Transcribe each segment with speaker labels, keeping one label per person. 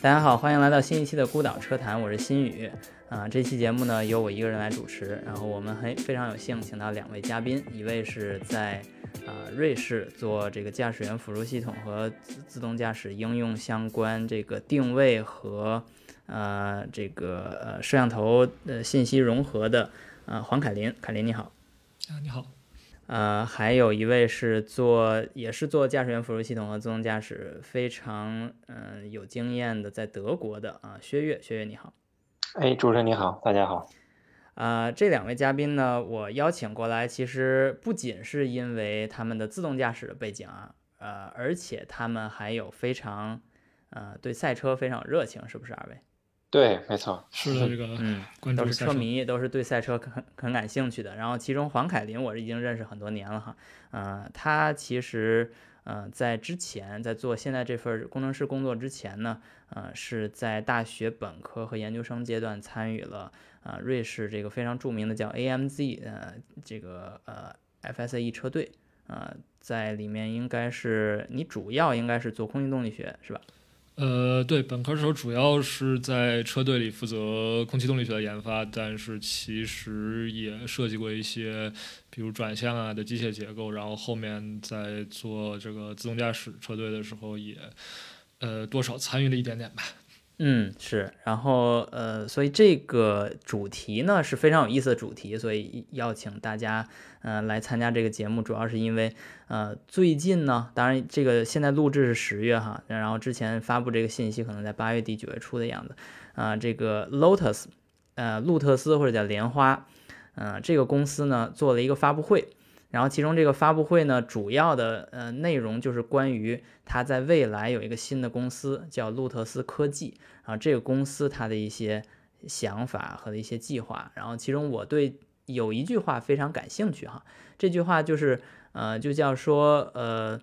Speaker 1: 大家好，欢迎来到新一期的孤岛车谈，我是新宇。啊，这期节目呢由我一个人来主持，然后我们很非常有幸请到两位嘉宾，一位是在啊瑞士做这个驾驶员辅助系统和自自动驾驶应用相关这个定位和呃这个呃摄像头呃信息融合的啊黄凯林，凯林你好。
Speaker 2: 啊，你好。
Speaker 1: 呃，还有一位是做，也是做驾驶员辅助系统和自动驾驶非常嗯有经验的，在德国的啊，薛岳，薛岳你好。
Speaker 3: 哎，主持人你好，大家好。
Speaker 1: 啊，这两位嘉宾呢，我邀请过来，其实不仅是因为他们的自动驾驶的背景啊，呃，而且他们还有非常呃对赛车非常有热情，是不是二位？
Speaker 3: 对，没错，
Speaker 2: 是的，这个
Speaker 1: 嗯，都是车迷，都是对赛车很很感兴趣的。然后，其中黄凯琳，我是已经认识很多年了哈。嗯，他其实，呃，在之前在做现在这份工程师工作之前呢，呃，是在大学本科和研究生阶段参与了啊瑞士这个非常著名的叫 AMZ 呃这个呃 FSAE 车队啊，在里面应该是你主要应该是做空气动力学是吧？
Speaker 2: 呃，对，本科时候主要是在车队里负责空气动力学的研发，但是其实也设计过一些，比如转向啊的机械结构，然后后面在做这个自动驾驶车队的时候，也呃多少参与了一点点吧。
Speaker 1: 嗯，是，然后呃，所以这个主题呢是非常有意思的主题，所以邀请大家呃来参加这个节目，主要是因为呃最近呢，当然这个现在录制是十月哈，然后之前发布这个信息可能在八月底九月初的样子啊，这个 Lotus 呃路特斯或者叫莲花，呃这个公司呢做了一个发布会。然后其中这个发布会呢，主要的呃内容就是关于它在未来有一个新的公司叫路特斯科技啊，这个公司它的一些想法和一些计划。然后其中我对有一句话非常感兴趣哈，这句话就是呃就叫说呃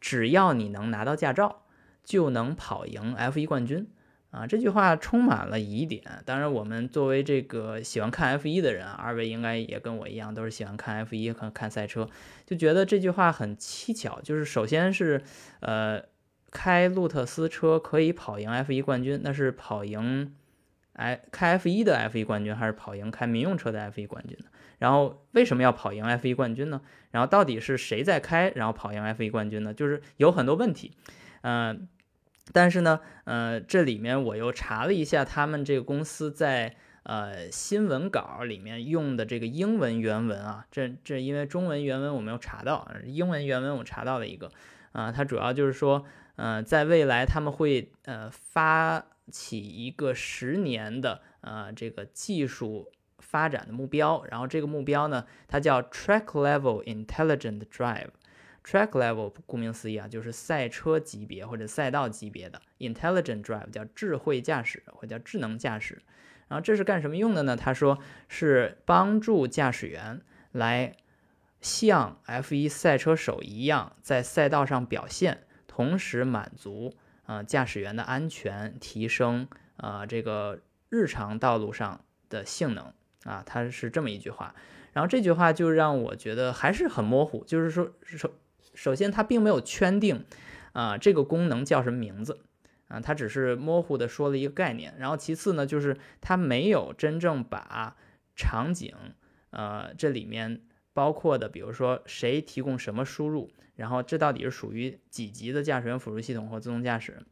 Speaker 1: 只要你能拿到驾照，就能跑赢 F1 冠军。啊，这句话充满了疑点。当然，我们作为这个喜欢看 F1 的人，二位应该也跟我一样，都是喜欢看 F1 和看赛车，就觉得这句话很蹊跷。就是首先是，呃，开路特斯车可以跑赢 F1 冠军，那是跑赢哎开 F1 的 F1 冠军，还是跑赢开民用车的 F1 冠军呢？然后为什么要跑赢 F1 冠军呢？然后到底是谁在开，然后跑赢 F1 冠军呢？就是有很多问题，嗯。但是呢，呃，这里面我又查了一下，他们这个公司在呃新闻稿里面用的这个英文原文啊，这这因为中文原文我没有查到，英文原文我查到了一个，啊，它主要就是说，呃，在未来他们会呃发起一个十年的呃这个技术发展的目标，然后这个目标呢，它叫 Track Level Intelligent Drive。Track level，顾名思义啊，就是赛车级别或者赛道级别的 intelligent drive，叫智慧驾驶或叫智能驾驶。然后这是干什么用的呢？他说是帮助驾驶员来像 F1 赛车手一样在赛道上表现，同时满足啊驾驶员的安全，提升啊这个日常道路上的性能啊。他是这么一句话。然后这句话就让我觉得还是很模糊，就是说说。首先，它并没有圈定，啊，这个功能叫什么名字，啊，它只是模糊的说了一个概念。然后其次呢，就是它没有真正把场景，呃，这里面包括的，比如说谁提供什么输入，然后这到底是属于几级的驾驶员辅助系统或自动驾驶，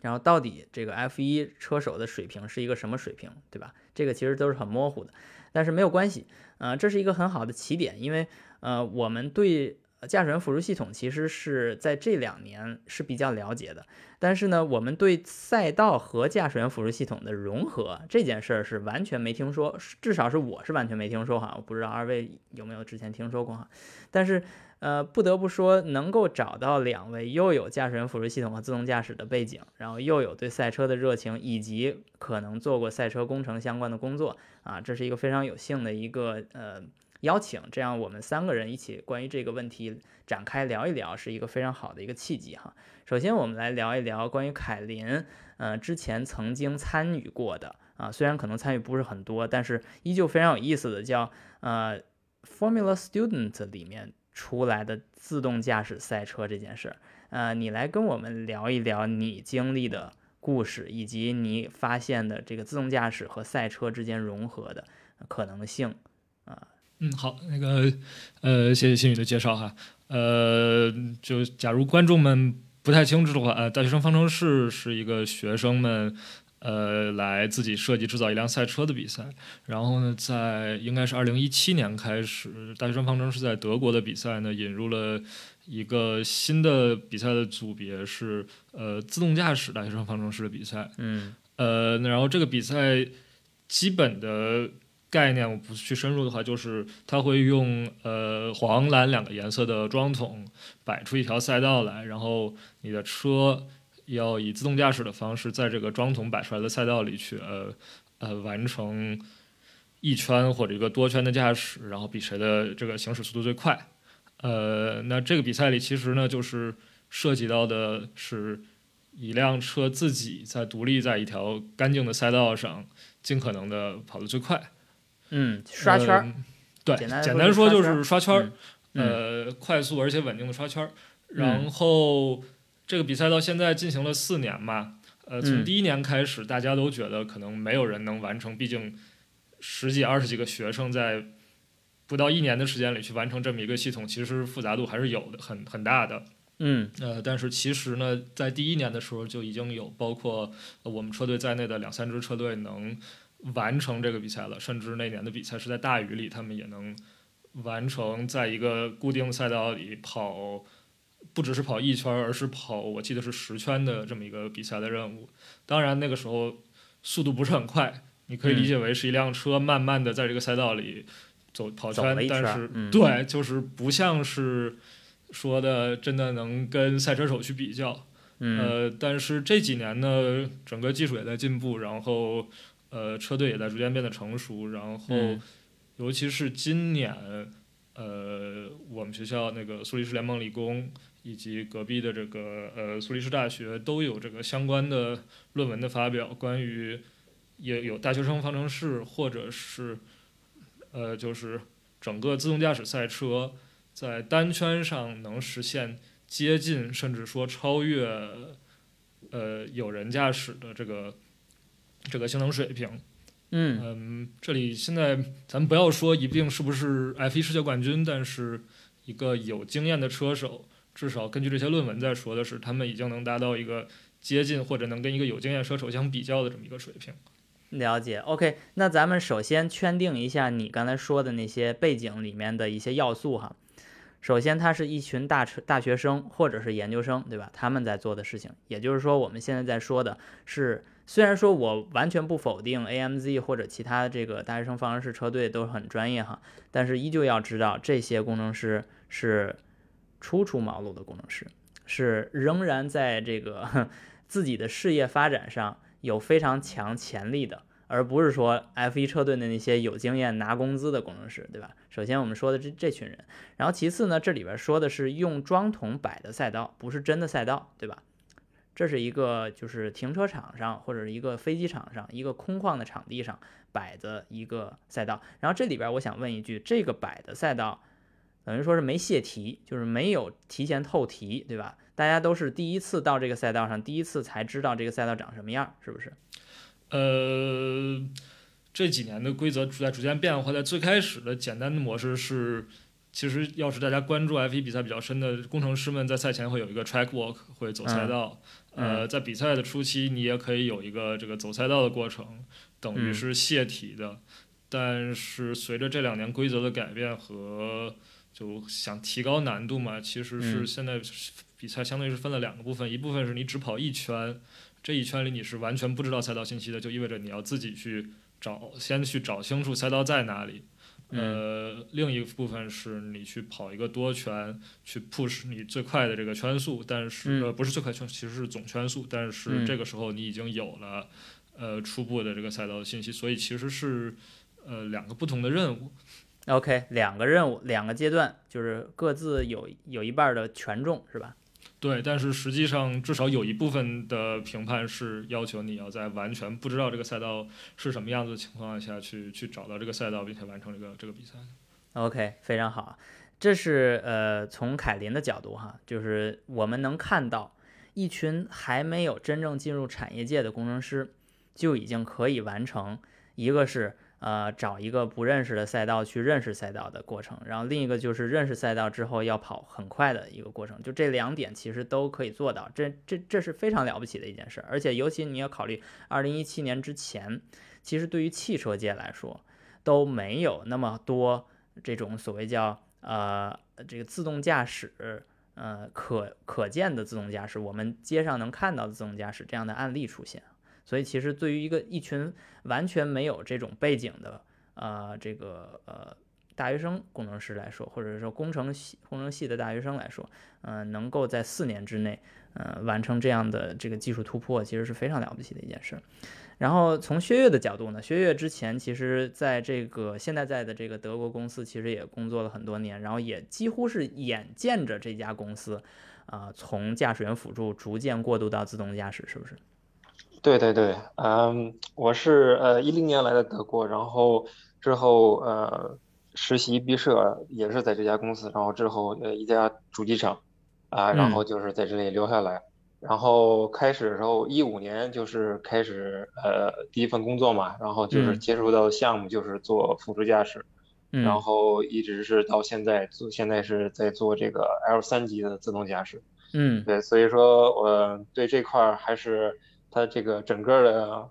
Speaker 1: 然后到底这个 F1 车手的水平是一个什么水平，对吧？这个其实都是很模糊的，但是没有关系，呃，这是一个很好的起点，因为呃，我们对。驾驶员辅助系统其实是在这两年是比较了解的，但是呢，我们对赛道和驾驶员辅助系统的融合这件事儿是完全没听说，至少是我是完全没听说哈，我不知道二位有没有之前听说过哈。但是呃，不得不说，能够找到两位又有驾驶员辅助系统和自动驾驶的背景，然后又有对赛车的热情，以及可能做过赛车工程相关的工作啊，这是一个非常有幸的一个呃。邀请，这样我们三个人一起关于这个问题展开聊一聊，是一个非常好的一个契机哈。首先，我们来聊一聊关于凯林，呃，之前曾经参与过的啊，虽然可能参与不是很多，但是依旧非常有意思的，叫呃 Formula Student 里面出来的自动驾驶赛车这件事儿，呃，你来跟我们聊一聊你经历的故事，以及你发现的这个自动驾驶和赛车之间融合的可能性。
Speaker 2: 嗯，好，那个呃，谢谢新宇的介绍哈。呃，就假如观众们不太清楚的话，呃，大学生方程式是一个学生们。呃，来自己设计制造一辆赛车的比赛，然后呢，在应该是二零一七年开始，大学生方程式在德国的比赛呢，引入了一个新的比赛的组别，是呃自动驾驶大学生方程式的比赛。
Speaker 1: 嗯，
Speaker 2: 呃，然后这个比赛基本的概念，我不去深入的话，就是它会用呃黄蓝两个颜色的桩桶摆出一条赛道来，然后你的车。要以自动驾驶的方式，在这个桩桶摆出来的赛道里去，呃呃，完成一圈或者一个多圈的驾驶，然后比谁的这个行驶速度最快。呃，那这个比赛里其实呢，就是涉及到的是一辆车自己在独立在一条干净的赛道上，尽可能的跑得最快。
Speaker 1: 嗯，刷圈儿。
Speaker 2: 对，简单说就是刷圈儿。呃，快速而且稳定的刷圈儿，然后。这个比赛到现在进行了四年嘛，呃，从第一年开始，大家都觉得可能没有人能完成，毕竟十几、二十几个学生在不到一年的时间里去完成这么一个系统，其实复杂度还是有的，很很大的。
Speaker 1: 嗯，
Speaker 2: 呃，但是其实呢，在第一年的时候就已经有包括我们车队在内的两三支车队能完成这个比赛了，甚至那年的比赛是在大雨里，他们也能完成在一个固定赛道里跑。不只是跑一圈，而是跑，我记得是十圈的这么一个比赛的任务。当然那个时候速度不是很快，你可以理解为是一辆车慢慢的在这个赛道里走跑圈，但是对，就是不像是说的真的能跟赛车手去比较。呃，但是这几年呢，整个技术也在进步，然后呃车队也在逐渐变得成熟，然后尤其是今年，呃我们学校那个苏黎世联盟理工。以及隔壁的这个呃苏黎世大学都有这个相关的论文的发表，关于也有大学生方程式，或者是呃就是整个自动驾驶赛车在单圈上能实现接近甚至说超越呃有人驾驶的这个这个性能水平。
Speaker 1: 嗯
Speaker 2: 嗯，这里现在咱们不要说一定是不是 F1 世界冠军，但是一个有经验的车手。至少根据这些论文在说的是，他们已经能达到一个接近或者能跟一个有经验车手相比较的这么一个水平。
Speaker 1: 了解，OK，那咱们首先圈定一下你刚才说的那些背景里面的一些要素哈。首先，它是一群大车大学生或者是研究生，对吧？他们在做的事情，也就是说，我们现在在说的是，虽然说我完全不否定 AMZ 或者其他这个大学生方程式车队都很专业哈，但是依旧要知道这些工程师是。初出茅庐的工程师是仍然在这个 自己的事业发展上有非常强潜力的，而不是说 F1 车队的那些有经验拿工资的工程师，对吧？首先我们说的这这群人，然后其次呢，这里边说的是用桩桶摆的赛道，不是真的赛道，对吧？这是一个就是停车场上或者是一个飞机场上一个空旷的场地上摆的一个赛道。然后这里边我想问一句，这个摆的赛道。等于说是没泄题，就是没有提前透题，对吧？大家都是第一次到这个赛道上，第一次才知道这个赛道长什么样，是不是？
Speaker 2: 呃，这几年的规则在逐渐变化，在最开始的简单的模式是，其实要是大家关注 F1 比赛比较深的工程师们，在赛前会有一个 track walk，会走赛道。呃，在比赛的初期，你也可以有一个这个走赛道的过程，等于是泄题的。但是随着这两年规则的改变和就想提高难度嘛，其实是现在比赛相当于是分了两个部分，一部分是你只跑一圈，这一圈里你是完全不知道赛道信息的，就意味着你要自己去找，先去找清楚赛道在哪里。呃，另一部分是你去跑一个多圈，去 push 你最快的这个圈速，但是呃不是最快圈，其实是总圈速，但是这个时候你已经有了呃初步的这个赛道的信息，所以其实是呃两个不同的任务。
Speaker 1: OK，两个任务，两个阶段，就是各自有有一半的权重，是吧？
Speaker 2: 对，但是实际上至少有一部分的评判是要求你要在完全不知道这个赛道是什么样子的情况下去去找到这个赛道，并且完成这个这个比赛。
Speaker 1: OK，非常好，这是呃从凯林的角度哈，就是我们能看到一群还没有真正进入产业界的工程师就已经可以完成，一个是。呃，找一个不认识的赛道去认识赛道的过程，然后另一个就是认识赛道之后要跑很快的一个过程，就这两点其实都可以做到，这这这是非常了不起的一件事，而且尤其你要考虑二零一七年之前，其实对于汽车界来说都没有那么多这种所谓叫呃这个自动驾驶呃可可见的自动驾驶，我们街上能看到的自动驾驶这样的案例出现。所以，其实对于一个一群完全没有这种背景的呃这个呃大学生工程师来说，或者说工程系工程系的大学生来说，嗯，能够在四年之内，呃，完成这样的这个技术突破，其实是非常了不起的一件事。然后从薛岳的角度呢，薛岳之前其实在这个现在在的这个德国公司，其实也工作了很多年，然后也几乎是眼见着这家公司啊从驾驶员辅助逐渐过渡到自动驾驶，是不是？
Speaker 3: 对对对，嗯，我是呃一零年来的德国，然后之后呃实习毕设也是在这家公司，然后之后呃一家主机厂，啊，然后就是在这里留下来，然后开始的时候一五年就是开始呃第一份工作嘛，然后就是接触到项目就是做辅助驾驶，然后一直是到现在做现在是在做这个 L 三级的自动驾驶，
Speaker 1: 嗯，
Speaker 3: 对，所以说我对这块儿还是。它这个整个的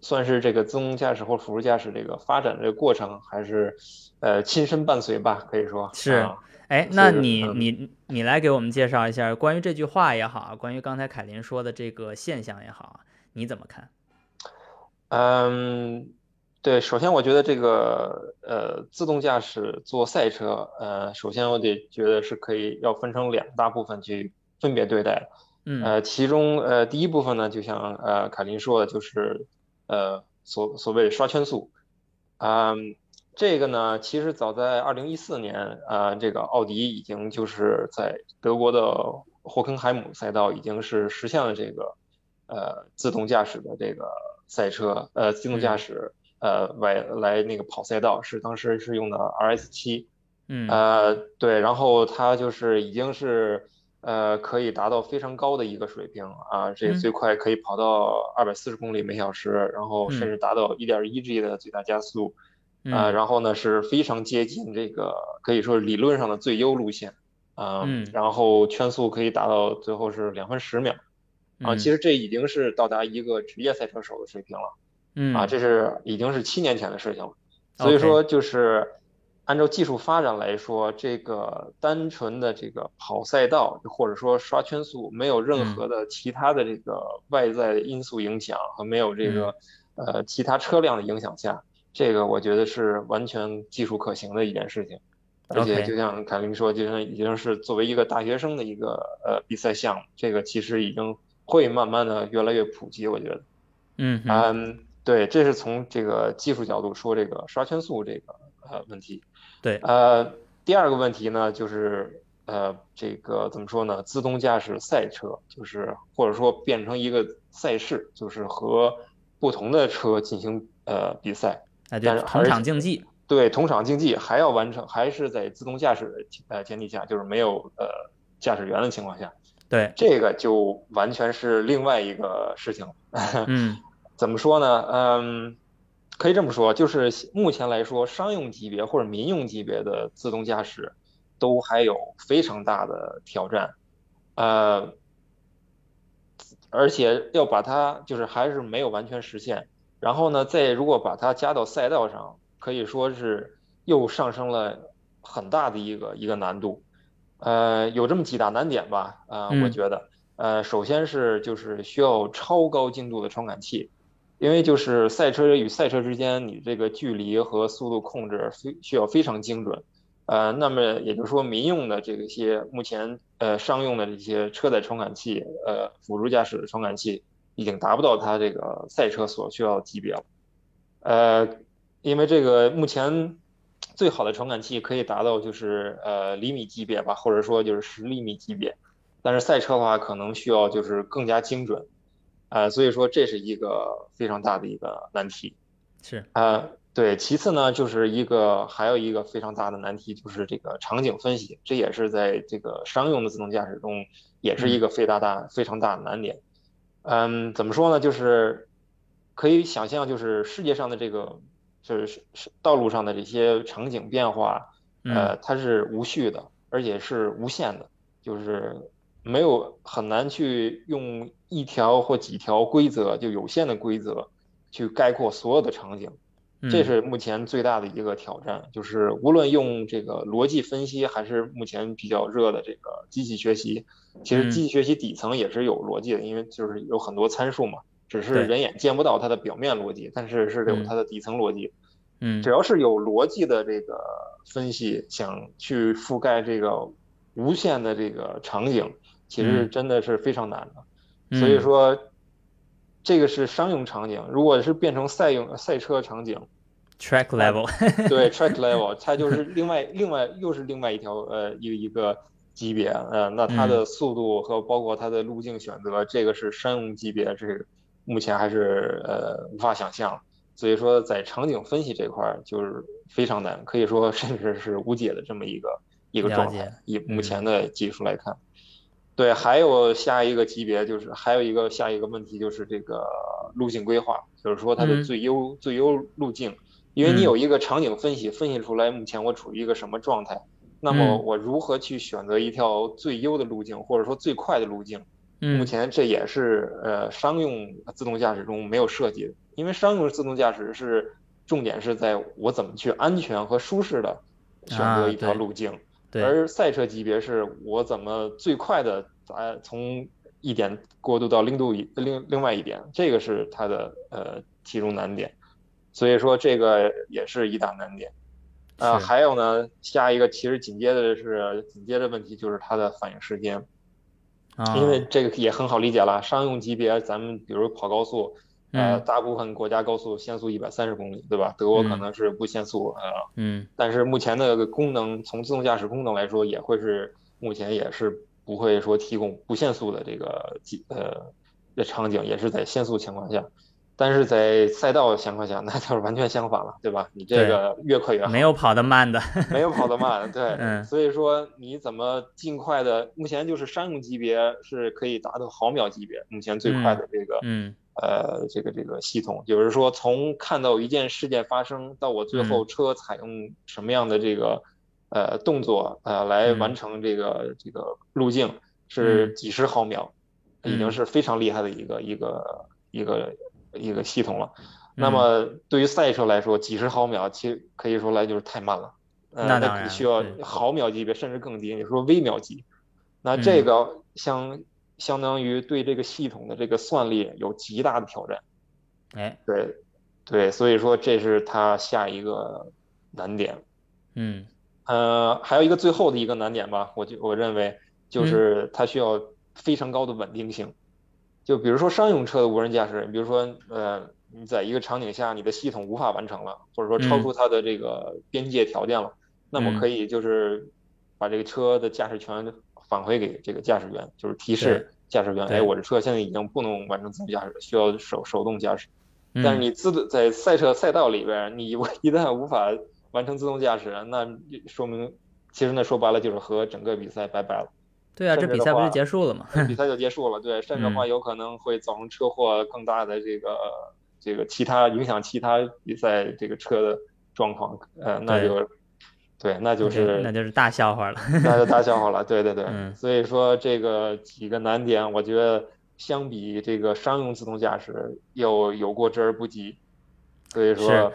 Speaker 3: 算是这个自动驾驶或辅助驾驶这个发展这个过程，还是呃亲身伴随吧，可以说
Speaker 1: 是。哎，那你你你来给我们介绍一下关于这句话也好，关于刚才凯林说的这个现象也好，你怎么看？
Speaker 3: 嗯，对，首先我觉得这个呃自动驾驶做赛车，呃，首先我得觉得是可以要分成两大部分去分别对待。呃，其中呃第一部分呢，就像呃凯琳说的，就是呃所所谓刷圈速，嗯，这个呢，其实早在二零一四年，呃，这个奥迪已经就是在德国的霍肯海姆赛道已经是实现了这个呃自动驾驶的这个赛车，呃自动驾驶呃来来那个跑赛道，是当时是用的 RS 七，
Speaker 1: 嗯，
Speaker 3: 呃对，然后它就是已经是。呃，可以达到非常高的一个水平啊，这最快可以跑到二百四十公里每小时，然后甚至达到一点一 G 的最大加速，啊，然后呢是非常接近这个可以说理论上的最优路线，啊，然后圈速可以达到最后是两分十秒，啊，其实这已经是到达一个职业赛车手的水平了，
Speaker 1: 嗯，
Speaker 3: 啊，这是已经是七年前的事情了，所以说就是。按照技术发展来说，这个单纯的这个跑赛道，或者说刷圈速，没有任何的其他的这个外在因素影响和没有这个呃其他车辆的影响下，这个我觉得是完全技术可行的一件事情。而且就像凯琳说，就像已经是作为一个大学生的一个呃比赛项目，这个其实已经会慢慢的越来越普及。我觉得，
Speaker 1: 嗯
Speaker 3: 嗯，对，这是从这个技术角度说这个刷圈速这个呃问题。
Speaker 1: 对，
Speaker 3: 呃，第二个问题呢，就是呃，这个怎么说呢？自动驾驶赛车，就是或者说变成一个赛事，就是和不同的车进行呃比赛，但是
Speaker 1: 同场竞技。
Speaker 3: 对，同场竞技还要完成，还是在自动驾驶呃前提下，就是没有呃驾驶员的情况下。
Speaker 1: 对，
Speaker 3: 这个就完全是另外一个事情。
Speaker 1: 嗯，
Speaker 3: 怎么说呢？嗯。可以这么说，就是目前来说，商用级别或者民用级别的自动驾驶，都还有非常大的挑战，呃，而且要把它就是还是没有完全实现。然后呢，再如果把它加到赛道上，可以说是又上升了很大的一个一个难度。呃，有这么几大难点吧，呃，我觉得，呃，首先是就是需要超高精度的传感器。因为就是赛车与赛车之间，你这个距离和速度控制非需要非常精准，呃，那么也就是说，民用的这些目前呃商用的这些车载传感器，呃，辅助驾驶的传感器已经达不到它这个赛车所需要的级别了，呃，因为这个目前最好的传感器可以达到就是呃厘米级别吧，或者说就是十厘米级别，但是赛车的话可能需要就是更加精准。呃，所以说这是一个非常大的一个难题，
Speaker 1: 是
Speaker 3: 呃，对，其次呢，就是一个还有一个非常大的难题，就是这个场景分析，这也是在这个商用的自动驾驶中，也是一个非常大非常大的难点。嗯，怎么说呢？就是可以想象，就是世界上的这个，就是是道路上的这些场景变化，呃，它是无序的，而且是无限的，就是没有很难去用一条或几条规则，就有限的规则去概括所有的场景。这是目前最大的一个挑战，就是无论用这个逻辑分析，还是目前比较热的这个机器学习，其实机器学习底层也是有逻辑的，因为就是有很多参数嘛，只是人眼见不到它的表面逻辑，但是是有它的底层逻辑。
Speaker 1: 嗯，
Speaker 3: 只要是有逻辑的这个分析，想去覆盖这个无限的这个场景，其实真的是非常难的。所以说。这个是商用场景，如果是变成赛用赛车场景
Speaker 1: ，track level，
Speaker 3: 对 track level，它就是另外另外又是另外一条呃一个一个级别，呃，那它的速度和包括它的路径选择，这个是商用级别，这目前还是呃无法想象，所以说在场景分析这块就是非常难，可以说甚至是无解的这么一个一个状态，以目前的技术来看。对，还有下一个级别，就是还有一个下一个问题，就是这个路径规划，就是说它的最优最优路径，因为你有一个场景分析，分析出来目前我处于一个什么状态，那么我如何去选择一条最优的路径，或者说最快的路径？目前这也是呃商用自动驾驶中没有设计的，因为商用自动驾驶是重点是在我怎么去安全和舒适的选择一条路径。而赛车级别是我怎么最快的呃从一点过渡到另度一另另外一点，这个是它的呃其中难点，所以说这个也是一大难点。呃，还有呢，下一个其实紧接着是紧接着问题就是它的反应时间，因为这个也很好理解了，商用级别咱们比如跑高速。呃，大部分国家高速限速一百三十公里，对吧？德国可能是不限速啊。
Speaker 1: 嗯。
Speaker 3: 但是目前的功能，从自动驾驶功能来说，也会是目前也是不会说提供不限速的这个呃的场景，也是在限速情况下。但是在赛道情况下，那就是完全相反了，对吧？你这个越快越好。
Speaker 1: 没有跑得慢的。
Speaker 3: 没有跑得慢，对。嗯。所以说，你怎么尽快的？目前就是商用级别是可以达到毫秒级别，目前最快的这个。
Speaker 1: 嗯。
Speaker 3: 呃，这个这个系统，就是说从看到一件事件发生到我最后车采用什么样的这个呃动作呃来完成这个这个路径，是几十毫秒，已经是非常厉害的一个一个一个一个系统了。那么对于赛车来说，几十毫秒其实可以说来就是太慢了，
Speaker 1: 那
Speaker 3: 那需要毫秒级别甚至更低，你说微秒级，那这个像。相当于对这个系统的这个算力有极大的挑战，
Speaker 1: 哎，
Speaker 3: 对，对，所以说这是它下一个难点，
Speaker 1: 嗯，
Speaker 3: 呃，还有一个最后的一个难点吧，我就我认为就是它需要非常高的稳定性，就比如说商用车的无人驾驶，比如说呃你在一个场景下你的系统无法完成了，或者说超出它的这个边界条件了，那么可以就是把这个车的驾驶权。返回给这个驾驶员，就是提示驾驶员，哎，我这车现在已经不能完成自动驾驶，需要手手动驾驶。但是你自动在赛车赛道里边，你一旦无法完成自动驾驶，那说明其实那说白了就是和整个比赛拜拜了。
Speaker 1: 对啊，这比赛不是结束了吗？
Speaker 3: 比赛就结束了，对，甚至话有可能会造成车祸更大的这个这个其他影响其他比赛这个车的状况，呃，那就。对，那就是
Speaker 1: 那就是大笑话了，
Speaker 3: 那就大笑话了。对对对，所以说这个几个难点，我觉得相比这个商用自动驾驶又有过之而不及。所以说，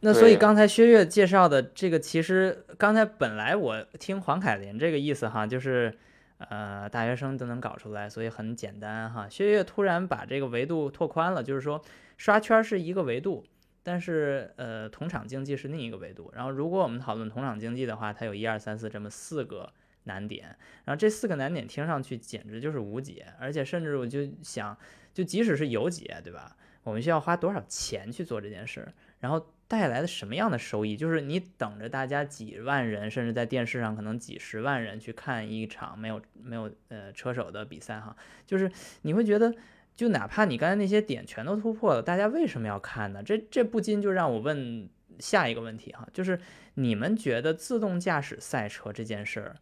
Speaker 1: 那所以刚才薛岳介绍的这个，其实刚才本来我听黄凯林这个意思哈，就是呃大学生都能搞出来，所以很简单哈。薛岳突然把这个维度拓宽了，就是说刷圈是一个维度。但是，呃，同场竞技是另一个维度。然后，如果我们讨论同场竞技的话，它有一二三四这么四个难点。然后这四个难点听上去简直就是无解，而且甚至我就想，就即使是有解，对吧？我们需要花多少钱去做这件事？然后带来的什么样的收益？就是你等着大家几万人，甚至在电视上可能几十万人去看一场没有没有呃车手的比赛哈，就是你会觉得。就哪怕你刚才那些点全都突破了，大家为什么要看呢？这这不禁就让我问下一个问题哈，就是你们觉得自动驾驶赛车这件事儿，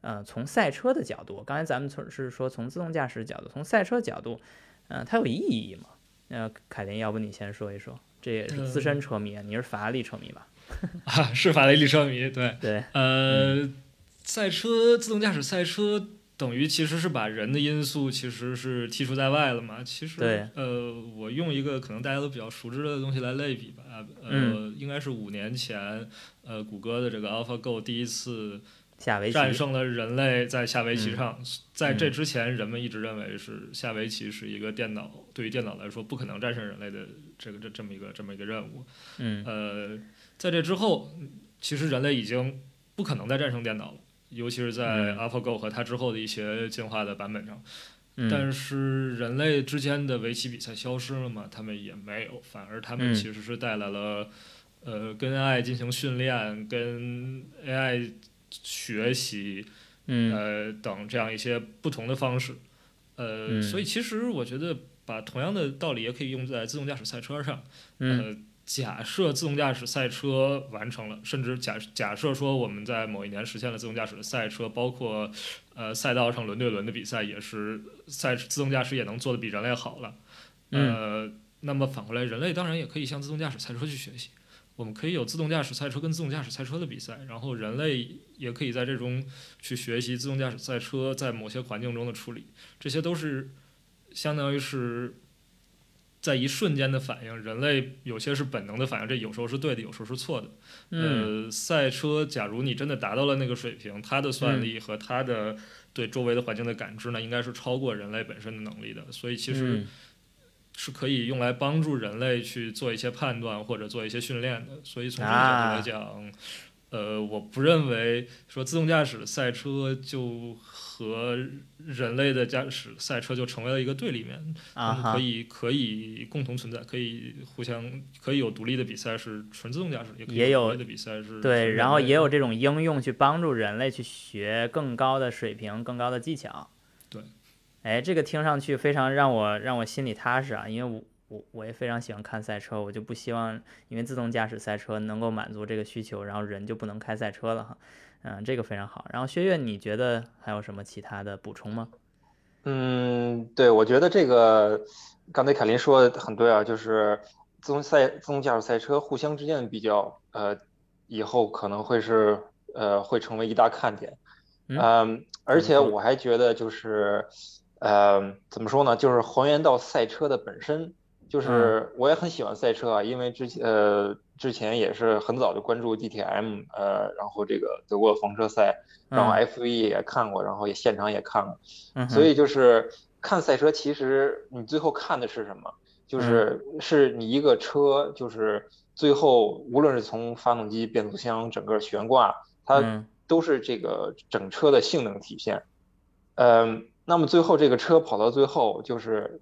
Speaker 1: 呃，从赛车的角度，刚才咱们从是说从自动驾驶角度，从赛车角度，嗯，它有意义吗？呃，凯林，要不你先说一说，这也是资深车迷，你是法拉利车迷吧？
Speaker 2: 啊，是法拉利车迷，对
Speaker 1: 对，
Speaker 2: 呃，赛车自动驾驶赛车等于其实是把人的因素其实是剔除在外了嘛。其实，呃，我用一个可能大家都比较熟知的东西来类比吧，呃，应该是五年前，呃，谷歌的这个 AlphaGo 第一次
Speaker 1: 下围棋
Speaker 2: 战胜了人类在下围棋上。在这之前，人们一直认为是下围棋是一个电脑对于电脑来说不可能战胜人类的这个这这么一个这么一个任务。
Speaker 1: 嗯，
Speaker 2: 呃。在这之后，其实人类已经不可能再战胜电脑了，尤其是在 AlphaGo 和它之后的一些进化的版本上。但是人类之间的围棋比赛消失了嘛？他们也没有，反而他们其实是带来了，呃，跟 AI 进行训练、跟 AI 学习，呃等这样一些不同的方式。呃，所以其实我觉得把同样的道理也可以用在自动驾驶赛车上。呃。假设自动驾驶赛车完成了，甚至假假设说我们在某一年实现了自动驾驶的赛车，包括呃赛道上轮对轮的比赛也是赛自动驾驶也能做的比人类好了，呃，那么反过来人类当然也可以向自动驾驶赛车去学习，我们可以有自动驾驶赛车跟自动驾驶赛车的比赛，然后人类也可以在这中去学习自动驾驶赛车在某些环境中的处理，这些都是相当于是。在一瞬间的反应，人类有些是本能的反应，这有时候是对的，有时候是错的。呃，赛车，假如你真的达到了那个水平，它的算力和它的对周围的环境的感知呢，应该是超过人类本身的能力的。所以其实是可以用来帮助人类去做一些判断或者做一些训练的。所以从这个角度来讲。呃，我不认为说自动驾驶赛车就和人类的驾驶赛车就成为了一个对立面，可以可以共同存在，可以互相可以有独立的比赛是纯自动驾驶，
Speaker 1: 也有
Speaker 2: 独立的比赛是
Speaker 1: 对，然后也有这种应用去帮助人类去学更高的水平、更高的技巧。
Speaker 2: 对，
Speaker 1: 哎，这个听上去非常让我让我心里踏实啊，因为我。我我也非常喜欢看赛车，我就不希望因为自动驾驶赛车能够满足这个需求，然后人就不能开赛车了哈。嗯，这个非常好。然后薛岳，你觉得还有什么其他的补充吗？
Speaker 3: 嗯，对，我觉得这个刚才凯林说的很对啊，就是自动赛自动驾驶赛车互相之间的比较，呃，以后可能会是呃会成为一大看点。嗯，而且我还觉得就是，呃，怎么说呢？就是还原到赛车的本身。就是我也很喜欢赛车啊，因为之前呃之前也是很早就关注 DTM，呃，然后这个德国的房车赛，然后 F1 也看过，然后也现场也看过，所以就是看赛车，其实你最后看的是什么？就是是你一个车，就是最后无论是从发动机、变速箱、整个悬挂，它都是这个整车的性能体现。嗯，那么最后这个车跑到最后就是。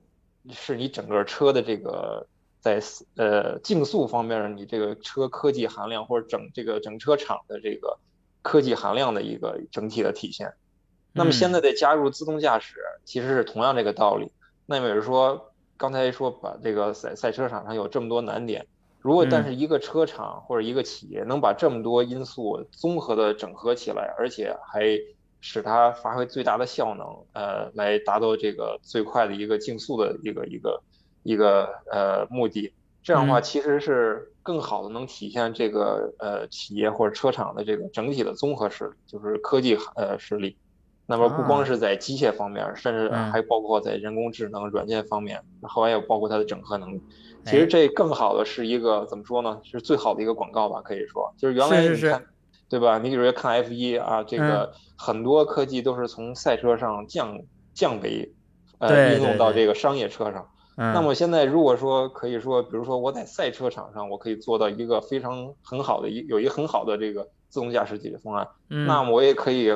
Speaker 3: 是你整个车的这个在呃竞速方面，你这个车科技含量或者整这个整车厂的这个科技含量的一个整体的体现。那么现在再加入自动驾驶，其实是同样这个道理。那么也是说，刚才说把这个赛赛车场上有这么多难点，如果但是一个车厂或者一个企业能把这么多因素综合的整合起来，而且还。使它发挥最大的效能，呃，来达到这个最快的一个竞速的一个一个一个呃目的。这样的话，其实是更好的能体现这个呃企业或者车厂的这个整体的综合实力，就是科技呃实力。那么不光是在机械方面，甚至还包括在人工智能、软件方面，后来又包括它的整合能力。其实这更好的是一个怎么说呢？是最好的一个广告吧，可以说，就是原来你看。对吧？你比如说看 F 一啊，这个很多科技都是从赛车上降降维，呃，应用到这个商业车上。那么现在如果说可以说，比如说我在赛车场上，我可以做到一个非常很好的一有一个很好的这个自动驾驶解决方案，那么我也可以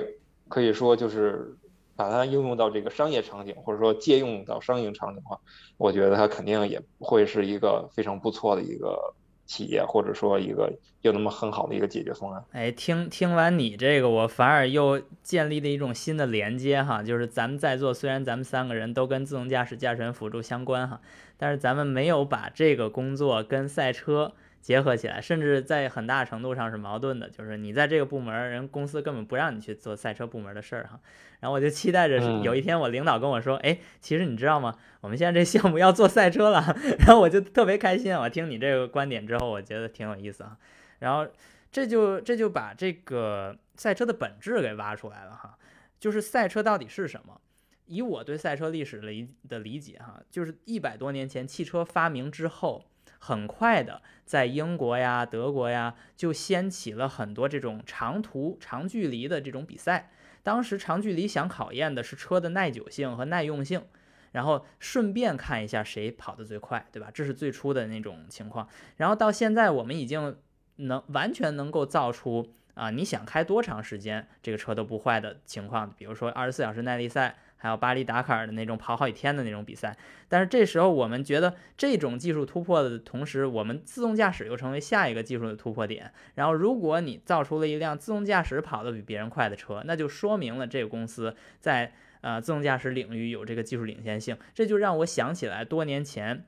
Speaker 3: 可以说就是把它应用到这个商业场景，或者说借用到商业场景的话，我觉得它肯定也会是一个非常不错的一个。企业，或者说一个有那么很好的一个解决方案。
Speaker 1: 哎，听听完你这个，我反而又建立了一种新的连接哈，就是咱们在座虽然咱们三个人都跟自动驾驶驾驶员辅助相关哈，但是咱们没有把这个工作跟赛车。结合起来，甚至在很大程度上是矛盾的。就是你在这个部门，人公司根本不让你去做赛车部门的事儿哈。然后我就期待着有一天我领导跟我说：“哎，其实你知道吗？我们现在这项目要做赛车了。”然后我就特别开心。我听你这个观点之后，我觉得挺有意思啊。然后这就这就把这个赛车的本质给挖出来了哈。就是赛车到底是什么？以我对赛车历史理的理解哈，就是一百多年前汽车发明之后。很快的，在英国呀、德国呀，就掀起了很多这种长途、长距离的这种比赛。当时长距离想考验的是车的耐久性和耐用性，然后顺便看一下谁跑得最快，对吧？这是最初的那种情况。然后到现在，我们已经能完全能够造出啊，你想开多长时间，这个车都不坏的情况。比如说二十四小时耐力赛。还有巴黎达喀尔的那种跑好几天的那种比赛，但是这时候我们觉得这种技术突破的同时，我们自动驾驶又成为下一个技术的突破点。然后，如果你造出了一辆自动驾驶跑得比别人快的车，那就说明了这个公司在呃自动驾驶领域有这个技术领先性。这就让我想起来多年前，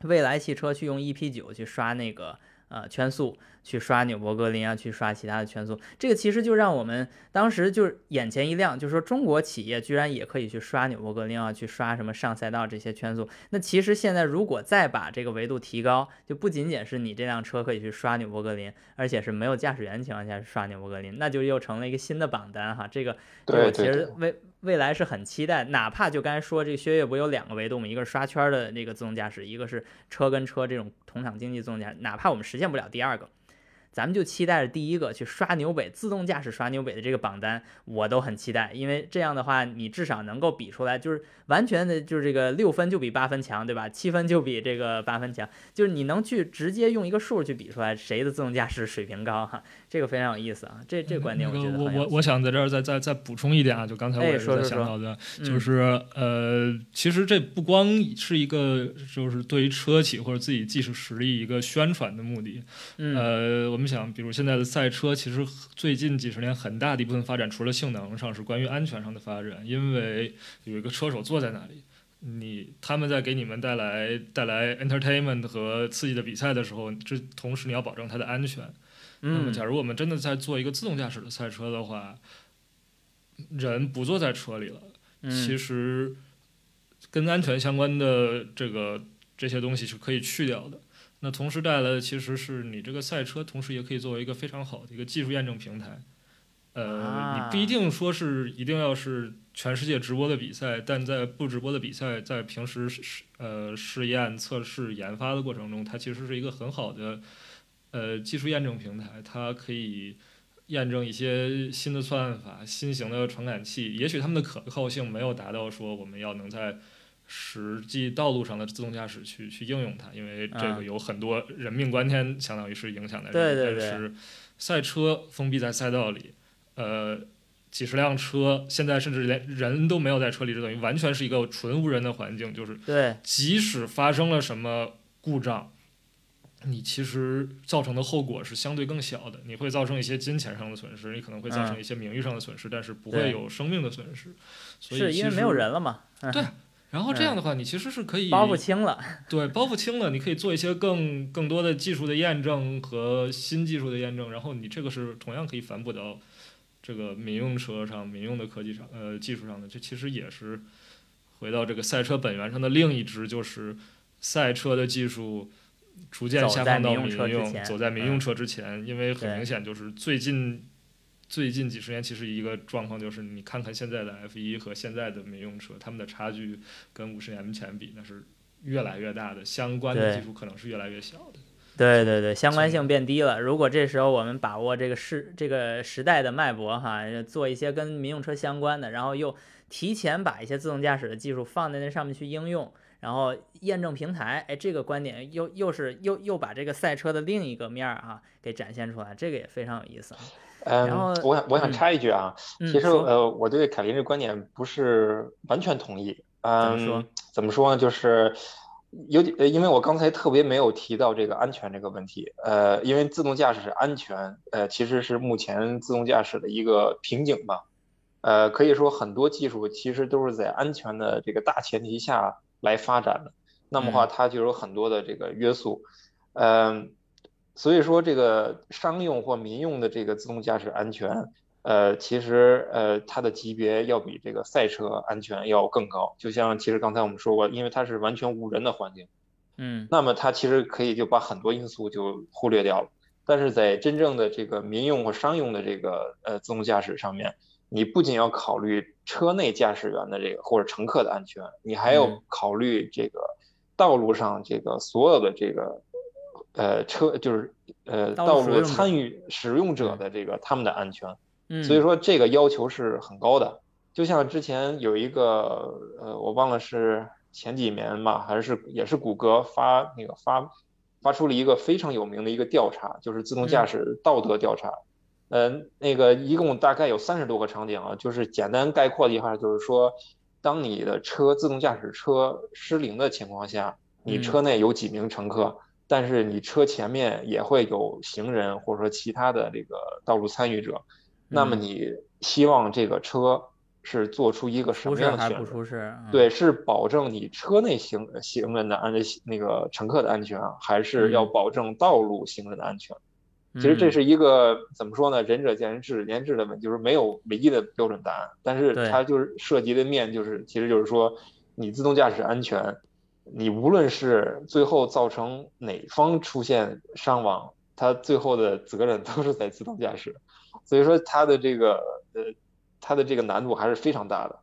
Speaker 1: 蔚来汽车去用 EP 九去刷那个。呃，圈速去刷纽博格林啊，去刷其他的圈速，这个其实就让我们当时就是眼前一亮，就是说中国企业居然也可以去刷纽博格林啊，去刷什么上赛道这些圈速。那其实现在如果再把这个维度提高，就不仅仅是你这辆车可以去刷纽博格林，而且是没有驾驶员情况下刷纽博格林，那就又成了一个新的榜单哈。这个这个其实为。未来是很期待，哪怕就刚才说这个薛岳不有两个维度吗？一个是刷圈的那个自动驾驶，一个是车跟车这种同场竞技自动驾驶。哪怕我们实现不了第二个。咱们就期待着第一个去刷牛北自动驾驶刷牛北的这个榜单，我都很期待，因为这样的话，你至少能够比出来，就是完全的，就是这个六分就比八分强，对吧？七分就比这个八分强，就是你能去直接用一个数去比出来谁的自动驾驶水平高哈，这个非常有意思啊。这这观点我觉得
Speaker 2: 我我我想在这儿再再再补充一点啊，就刚才我也是在想到的，就是呃，其实这不光是一个就是对于车企或者自己技术实力一个宣传的目的，呃，我们。想，比如现在的赛车，其实最近几十年很大的一部分发展，除了性能上，是关于安全上的发展。因为有一个车手坐在那里，你他们在给你们带来带来 entertainment 和刺激的比赛的时候，这同时你要保证它的安全。那么，假如我们真的在做一个自动驾驶的赛车的话，人不坐在车里了，其实跟安全相关的这个这些东西是可以去掉的。那同时带来的其实是你这个赛车，同时也可以作为一个非常好的一个技术验证平台。呃，你不一定说是一定要是全世界直播的比赛，但在不直播的比赛，在平时试呃试验、测试、研发的过程中，它其实是一个很好的呃技术验证平台。它可以验证一些新的算法、新型的传感器，也许它们的可靠性没有达到说我们要能在。实际道路上的自动驾驶去去应用它，因为这个有很多人命关天，相当于是影响在
Speaker 1: 这里。
Speaker 2: 但是赛车封闭在赛道里，呃，几十辆车，现在甚至连人都没有在车里，就等于完全是一个纯无人的环境。就是
Speaker 1: 对，
Speaker 2: 即使发生了什么故障，你其实造成的后果是相对更小的。你会造成一些金钱上的损失，你可能会造成一些名誉上的损失，但是不会有生命的损失。
Speaker 1: 是因为没有人了嘛？
Speaker 2: 对。然后这样的话，你其实是可以
Speaker 1: 包袱轻了，
Speaker 2: 对，包袱轻了，你可以做一些更更多的技术的验证和新技术的验证，然后你这个是同样可以反哺到这个民用车上、民用的科技上、呃技术上的。这其实也是回到这个赛车本源上的另一支，就是赛车的技术逐渐下放到民用，走在民用车之前，因为很明显就是最近。最近几十年，其实一个状况就是，你看看现在的 F 一和现在的民用车，他们的差距跟五十年前比，那是越来越大的。相关的技术可能是越来越小的。
Speaker 1: 对对对，相关性变低了。如果这时候我们把握这个时这个时代的脉搏，哈，做一些跟民用车相关的，然后又提前把一些自动驾驶的技术放在那上面去应用，然后验证平台，哎，这个观点又又是又又把这个赛车的另一个面儿啊给展现出来，这个也非常有意思。
Speaker 3: 嗯，我想我想插一句啊，其实呃，我对凯林这观点不是完全同意。嗯，怎么说呢？就是有因为我刚才特别没有提到这个安全这个问题，呃，因为自动驾驶安全，呃，其实是目前自动驾驶的一个瓶颈吧，呃，可以说很多技术其实都是在安全的这个大前提下来发展的，那么话它就有很多的这个约束，嗯，所以说这个商用或民用的这个自动驾驶安全。呃，其实呃，它的级别要比这个赛车安全要更高。就像其实刚才我们说过，因为它是完全无人的环境，
Speaker 1: 嗯，
Speaker 3: 那么它其实可以就把很多因素就忽略掉了。但是在真正的这个民用或商用的这个呃自动驾驶上面，你不仅要考虑车内驾驶员的这个或者乘客的安全，你还要考虑这个道路上这个所有的这个呃车就是呃道路参与使用者的这个他们的安全。所以说这个要求是很高的，就像之前有一个呃，我忘了是前几年吧，还是也是谷歌发那个发发出了一个非常有名的一个调查，就是自动驾驶道德调查。嗯，那个一共大概有三十多个场景啊，就是简单概括的一句话就是说，当你的车自动驾驶车失灵的情况下，你车内有几名乘客，但是你车前面也会有行人或者说其他的这个道路参与者。那么你希望这个车是做出一个什么样的选
Speaker 1: 择？
Speaker 3: 对，是保证你车内行行人的安全那个乘客的安全，还是要保证道路行人的安全？其实这是一个怎么说呢？仁者见仁，智者见智的问题，就是没有唯一的标准答案。但是它就是涉及的面，就是其实就是说，你自动驾驶安全，你无论是最后造成哪方出现伤亡，它最后的责任都是在自动驾驶。所以说它的这个呃，它的这个难度还是非常大的，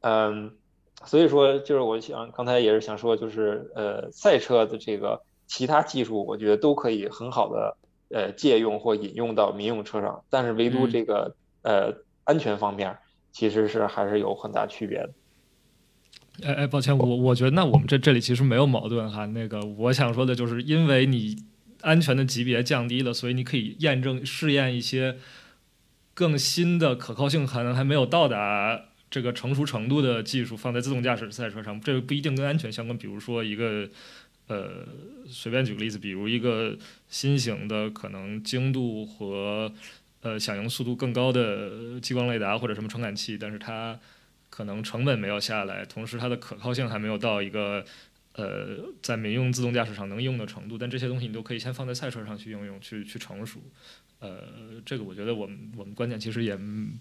Speaker 3: 嗯，所以说就是我想刚才也是想说，就是呃，赛车的这个其他技术，我觉得都可以很好的呃借用或引用到民用车上，但是唯独这个呃安全方面，其实是还是有很大区别的。
Speaker 2: 哎哎，抱歉，我我觉得那我们这这里其实没有矛盾哈，那个我想说的就是因为你。安全的级别降低了，所以你可以验证试验一些更新的可靠性可能还没有到达这个成熟程度的技术放在自动驾驶赛车上，这个不一定跟安全相关。比如说一个呃，随便举个例子，比如一个新型的可能精度和呃响应速度更高的激光雷达或者什么传感器，但是它可能成本没有下来，同时它的可靠性还没有到一个。呃，在民用自动驾驶上能用的程度，但这些东西你都可以先放在赛车上去应用，去去成熟。呃，这个我觉得我们我们观点其实也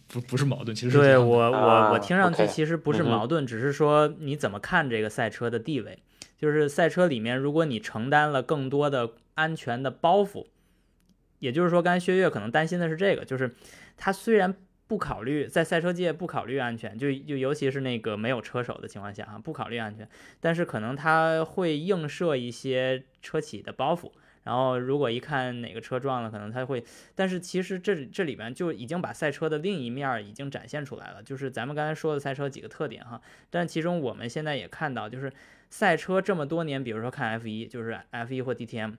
Speaker 2: 不不是矛盾，其实
Speaker 1: 对我我我听上去其实不是矛盾，只是说你怎么看这个赛车的地位，就是赛车里面如果你承担了更多的安全的包袱，也就是说，刚才薛岳可能担心的是这个，就是他虽然。不考虑在赛车界不考虑安全，就就尤其是那个没有车手的情况下啊，不考虑安全，但是可能他会映射一些车企的包袱，然后如果一看哪个车撞了，可能他会，但是其实这这里边就已经把赛车的另一面已经展现出来了，就是咱们刚才说的赛车几个特点哈，但其中我们现在也看到，就是赛车这么多年，比如说看 F 一，就是 F 一或 DTM。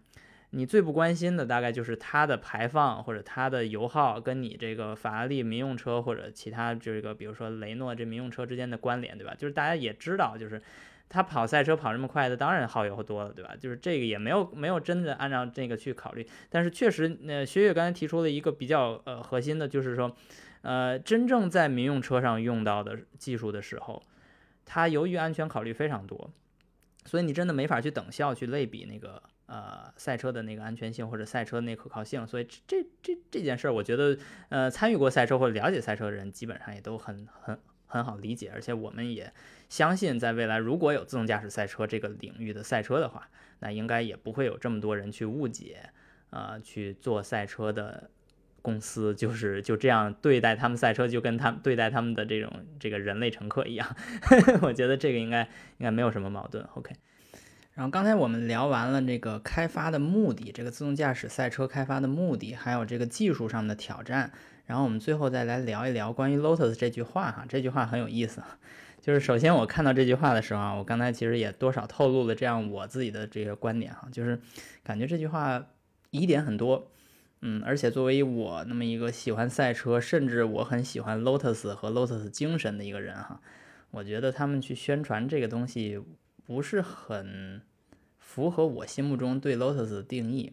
Speaker 1: 你最不关心的大概就是它的排放或者它的油耗跟你这个法拉利民用车或者其他这个比如说雷诺这民用车之间的关联，对吧？就是大家也知道，就是他跑赛车跑这么快的，当然耗油多了，对吧？就是这个也没有没有真的按照这个去考虑。但是确实，那薛岳刚才提出了一个比较呃核心的，就是说，呃，真正在民用车上用到的技术的时候，它由于安全考虑非常多，所以你真的没法去等效去类比那个。呃，赛车的那个安全性或者赛车那可靠性，所以这这这这件事儿，我觉得呃，参与过赛车或者了解赛车的人，基本上也都很很很好理解，而且我们也相信，在未来如果有自动驾驶赛车这个领域的赛车的话，那应该也不会有这么多人去误解，呃，去做赛车的公司就是就这样对待他们赛车，就跟他们对待他们的这种这个人类乘客一样，我觉得这个应该应该没有什么矛盾，OK。然后刚才我们聊完了这个开发的目的，这个自动驾驶赛车开发的目的，还有这个技术上的挑战。然后我们最后再来聊一聊关于 Lotus 这句话哈，这句话很有意思。就是首先我看到这句话的时候啊，我刚才其实也多少透露了这样我自己的这个观点哈，就是感觉这句话疑点很多。嗯，而且作为我那么一个喜欢赛车，甚至我很喜欢 Lotus 和 Lotus 精神的一个人哈，我觉得他们去宣传这个东西。不是很符合我心目中对 Lotus 的定义，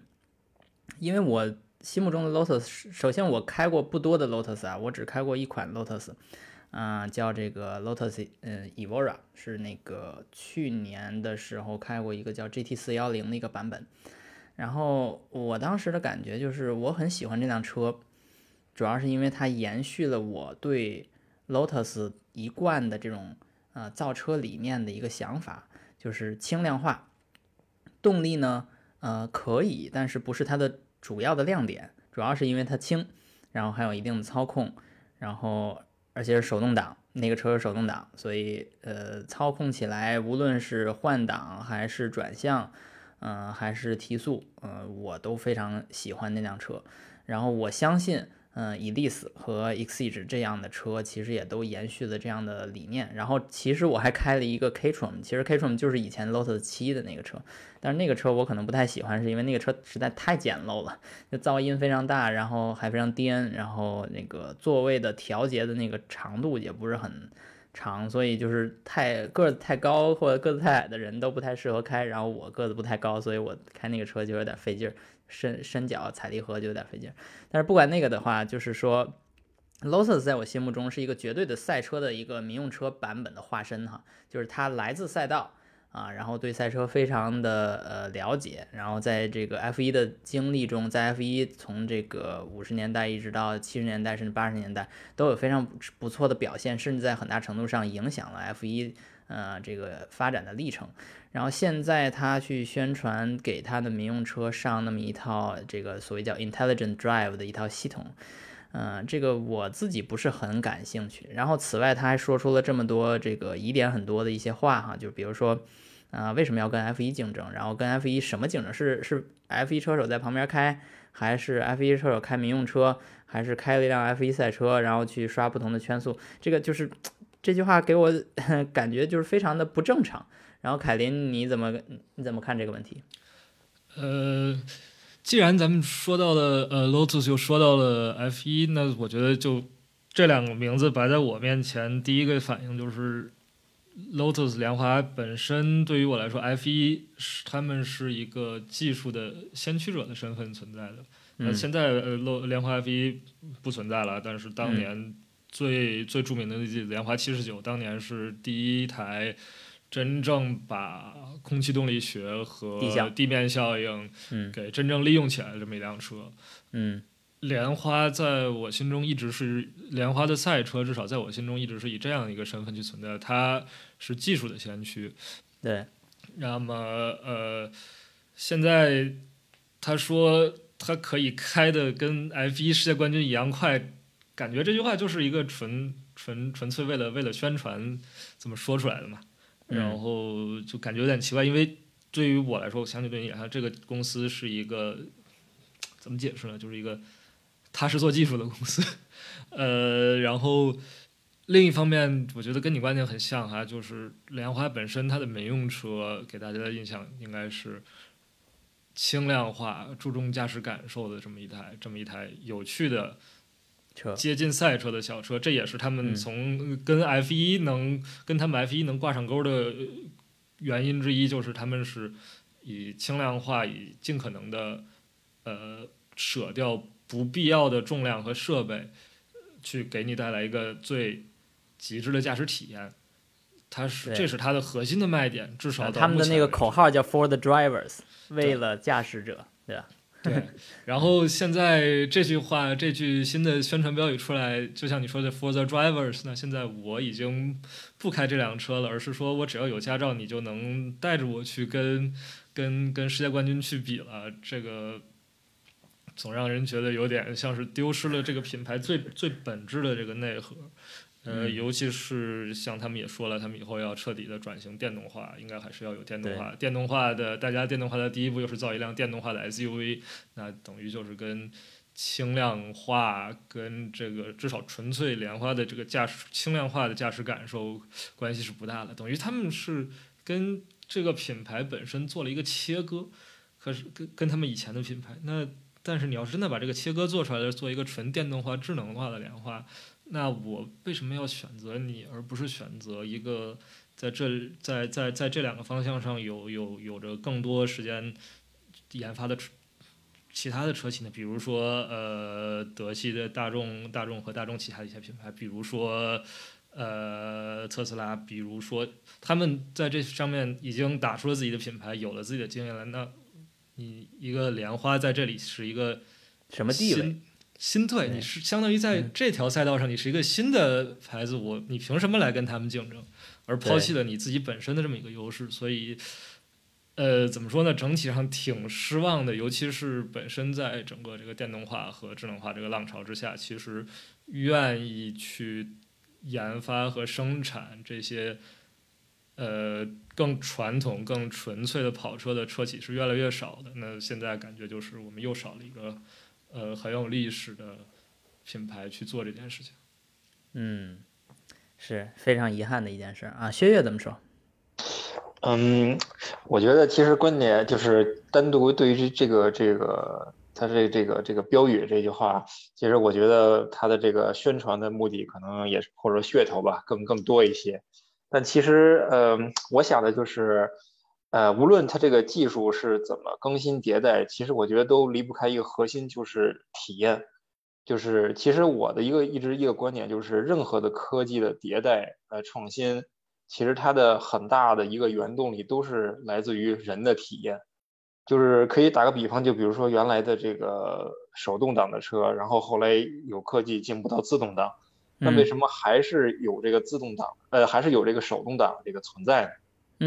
Speaker 1: 因为我心目中的 Lotus，首先我开过不多的 Lotus 啊，我只开过一款 Lotus，啊、叫这个 Lotus 嗯 Evora，是那个去年的时候开过一个叫 GT 四幺零的一个版本，然后我当时的感觉就是我很喜欢这辆车，主要是因为它延续了我对 Lotus 一贯的这种呃造车理念的一个想法，就是轻量化。动力呢，呃可以，但是不是它的主要的亮点，主要是因为它轻，然后还有一定的操控，然后而且是手动挡，那个车是手动挡，所以呃操控起来无论是换挡还是转向，嗯、还是提速，呃我都非常喜欢那辆车，然后我相信。嗯，Elise 和 Exige 这样的车其实也都延续了这样的理念。然后其实我还开了一个 K-tron，其实 K-tron 就是以前 Lotus 七的那个车，但是那个车我可能不太喜欢，是因为那个车实在太简陋了，就噪音非常大，然后还非常颠，然后那个座位的调节的那个长度也不是很长，所以就是太个子太高或者个子太矮的人都不太适合开。然后我个子不太高，所以我开那个车就有点费劲儿。伸伸脚踩离合就有点费劲儿，但是不管那个的话，就是说，Lotus 在我心目中是一个绝对的赛车的一个民用车版本的化身哈，就是它来自赛道啊，然后对赛车非常的呃了解，然后在这个 F1 的经历中，在 F1 从这个五十年代一直到七十年代甚至八十年代都有非常不错的表现，甚至在很大程度上影响了 F1 呃这个发展的历程。然后现在他去宣传给他的民用车上那么一套这个所谓叫 Intelligent Drive 的一套系统，嗯，这个我自己不是很感兴趣。然后此外他还说出了这么多这个疑点很多的一些话哈，就比如说，啊、为什么要跟 F1 竞争？然后跟 F1 什么竞争？是是 F1 车手在旁边开，还是 F1 车手开民用车，还是开了一辆 F1 赛车，然后去刷不同的圈速？这个就是这句话给我 感觉就是非常的不正常。然后凯林，你怎么你怎么看这个问题？
Speaker 2: 呃，既然咱们说到了呃 Lotus，又说到了 F 一，那我觉得就这两个名字摆在我面前，第一个反应就是 Lotus 莲花本身对于我来说，F 一是他们是一个技术的先驱者的身份存在的。那
Speaker 1: 嗯
Speaker 2: 现在呃，洛莲花 F 一不存在了，但是当年最、最著名的那季莲花七十九，当年是第一台真正把空气动力学和
Speaker 1: 地
Speaker 2: 面效应
Speaker 1: 嗯
Speaker 2: 给真正利用起来的这么一辆车。
Speaker 1: 嗯
Speaker 2: 莲花在我心中一直是莲花的赛车，至少在我心中一直是以这样一个身份去存在。它是技术的先驱，
Speaker 1: 对，
Speaker 2: 那么呃，现在他说他可以开的跟 F 一世界冠军一样快，感觉这句话就是一个纯纯纯粹为了为了宣传这么说出来的嘛。
Speaker 1: 嗯
Speaker 2: 然后就感觉有点奇怪，因为对于我来说，我相对对你来说，这个公司是一个怎么解释呢？就是一个他是做技术的公司，呃，然后另一方面，我觉得跟你观点很像哈，就是莲花本身它的民用车给大家的印象应该是轻量化、注重驾驶感受的这么一台这么一台有趣的
Speaker 1: 车，
Speaker 2: 接近赛车的小车，这也是他们
Speaker 1: 嗯。
Speaker 2: 从跟 F 一能跟他们 F 一能挂上钩的呃原因之一，就是他们是以轻量化，以尽可能的呃舍掉不必要的重量和设备，去给你带来一个最极致的驾驶体验。它是这是它的核心的卖点，至少
Speaker 1: 他们的那个口号叫 For the drivers，为了驾驶者，对吧？
Speaker 2: 对，然后现在这句话，这句新的宣传标语出来，就像你说的 “for the drivers”，那现在我已经不开这辆车了，而是说我只要有驾照，你就能带着我去跟跟跟世界冠军去比了。这个总让人觉得有点像是丢失了这个品牌最最本质的这个内核。呃，
Speaker 1: 嗯
Speaker 2: 尤其是像他们也说了，他们以后要彻底的转型电动化，应该还是要有电动化。电动化的，大家电动化的第一步就是造一辆电动化的 SUV，那等于就是跟轻量化、跟这个至少纯粹莲花的这个驾驶轻量化的驾驶感受关系是不大的。等于他们是跟这个品牌本身做了一个切割，可是跟跟他们以前的品牌，那但是你要是真的把这个切割做出来了，做一个纯电动化、智能化的莲花。那我为什么要选择你，而不是选择一个在这在在在这两个方向上有有有着更多时间研发的其他的车企呢，比如说呃德系的大众大众和大众旗下的一些品牌，比如说呃特斯拉，比如说他们在这上面已经打出了自己的品牌，有了自己的经验了，那你一个莲花在这里是一个
Speaker 1: 什么地位？
Speaker 2: 新队，你是相当于在这条赛道上，你是一个新的牌子，我你凭什么来跟他们竞争？而抛弃了你自己本身的这么一个优势，所以，呃，怎么说呢？整体上挺失望的，尤其是本身在整个这个电动化和智能化这个浪潮之下，其实愿意去研发和生产这些呃更传统、更纯粹的跑车的车企是越来越少的。那现在感觉就是我们又少了一个。呃，很有历史的品牌去做这件事情，
Speaker 1: 嗯，是非常遗憾的一件事啊。薛岳怎么说？
Speaker 3: 嗯，我觉得其实观点就是单独对于这个这个他这这个这个标语这句话，其实我觉得他的这个宣传的目的可能也是或者说噱头吧，更更多一些。但其实，呃，我想的就是。呃，无论它这个技术是怎么更新迭代，其实我觉得都离不开一个核心，就是体验。就是其实我的一个一直一个观点，就是任何的科技的迭代呃创新，其实它的很大的一个原动力都是来自于人的体验。就是可以打个比方，就比如说原来的这个手动挡的车，然后后来有科技进步到自动挡，那为什么还是有这个自动挡？呃，还是有这个手动挡这个存在呢？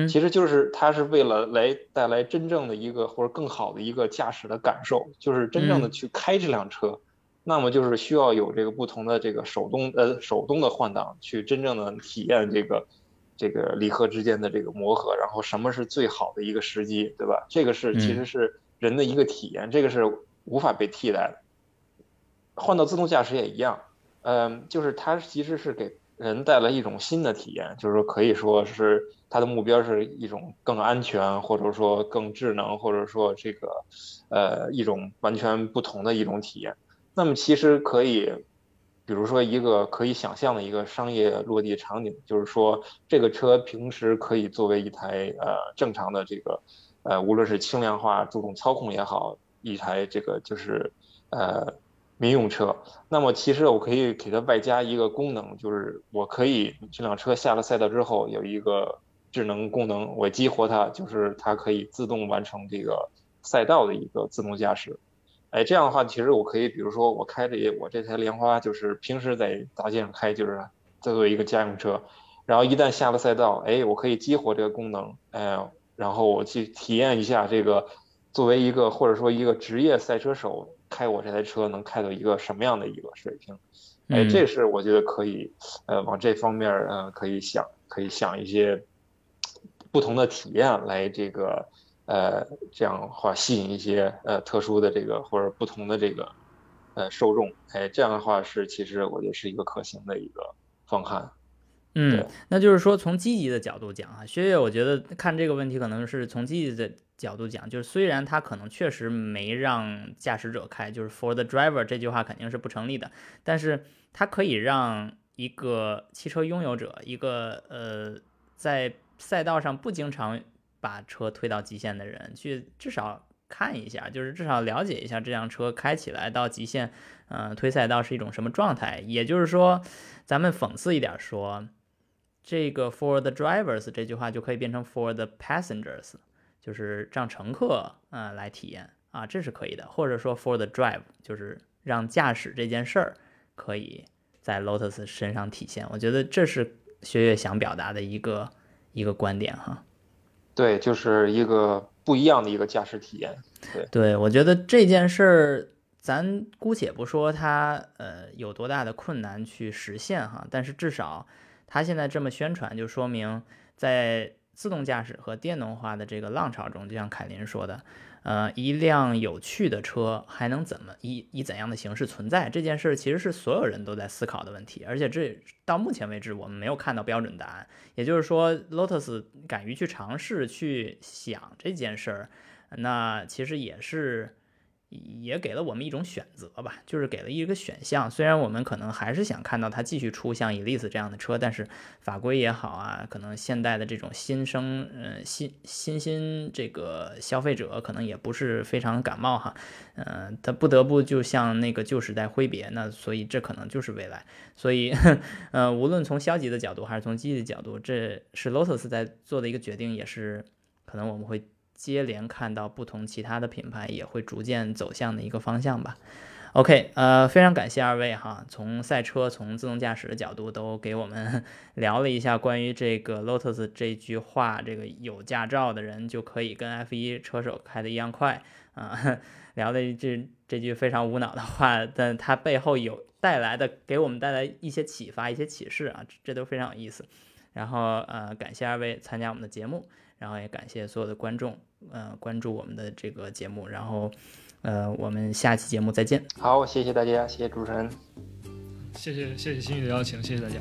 Speaker 3: 其实就是它是为了来带来真正的一个或者更好的一个驾驶的感受，就是真正的去开这辆车，那么就是需要有这个不同的这个手动呃手动的换挡，去真正的体验这个这个离合之间的这个磨合，然后什么是最好的一个时机，对吧？这个是其实是人的一个体验，这个是无法被替代的。换到自动驾驶也一样，嗯，就是它其实是给。人带来一种新的体验，就是说可以说是它的目标是一种更安全，或者说更智能，或者说这个，呃，一种完全不同的一种体验。那么其实可以，比如说一个可以想象的一个商业落地场景，就是说这个车平时可以作为一台呃正常的这个，呃，无论是轻量化、注重操控也好，一台这个就是呃。民用车，那么其实我可以给它外加一个功能，就是我可以这辆车下了赛道之后有一个智能功能，我激活它，就是它可以自动完成这个赛道的一个自动驾驶。哎，这样的话，其实我可以，比如说我开着我这台莲花，就是平时在大街上开，就是作为一个家用车，然后一旦下了赛道，哎，我可以激活这个功能，哎，然后我去体验一下这个作为一个或者说一个职业赛车手。开我这台车能开到一个什么样的一个水平？哎，这是我觉得可以，呃，往这方面呃可以想，可以想一些不同的体验来这个，呃，这样的话吸引一些呃特殊的这个或者不同的这个呃受众。哎，这样的话是其实我觉得是一个可行的一个方案。
Speaker 1: 嗯，那就是说从积极的角度讲啊，薛岳，我觉得看这个问题可能是从积极的。角度讲，就是虽然他可能确实没让驾驶者开，就是 for the driver 这句话肯定是不成立的，但是他可以让一个汽车拥有者，一个呃在赛道上不经常把车推到极限的人，去至少看一下，就是至少了解一下这辆车开起来到极限，嗯，推赛道是一种什么状态。也就是说，咱们讽刺一点说，这个 for the drivers 这句话就可以变成 for the passengers。就是让乘客啊来体验啊，这是可以的，或者说 for the drive，就是让驾驶这件事儿可以在 Lotus 身上体现。我觉得这是薛岳想表达的一个一个观点哈。
Speaker 3: 对，就是一个不一样的一个驾驶体验。对，
Speaker 1: 对我觉得这件事儿，咱姑且不说它呃有多大的困难去实现哈，但是至少它现在这么宣传，就说明在。自动驾驶和电动化的这个浪潮中，就像凯林说的，呃，一辆有趣的车还能怎么以以怎样的形式存在？这件事其实是所有人都在思考的问题，而且这到目前为止我们没有看到标准答案。也就是说，Lotus 敢于去尝试去想这件事儿，那其实也是也给了我们一种选择吧，就是给了一个选项。虽然我们可能还是想看到它继续出像 Elise 这样的车，但是法规也好啊，可能现代的这种新生，呃，新新兴这个消费者可能也不是非常感冒哈，嗯，他不得不就向那个旧时代挥别。那所以这可能就是未来。所以，呃，无论从消极的角度还是从积极的角度，这是 Lotus 在做的一个决定，也是可能我们会。接连看到不同其他的品牌也会逐渐走向的一个方向吧。OK，呃，非常感谢二位哈，从赛车、从自动驾驶的角度都给我们 聊了一下关于这个 Lotus 这句话，这个有驾照的人就可以跟 F1 车手开的一样快啊，聊的这这句非常无脑的话，但它背后有带来的给我们带来一些启发、一些启示啊，这都非常有意思。然后呃，感谢二位参加我们的节目。然后也感谢所有的观众，呃，关注我们的这个节目。然后，呃，我们下期节目再见。
Speaker 3: 好，谢谢大家，谢谢主持人，
Speaker 2: 谢谢谢谢新宇的邀请，谢谢大家。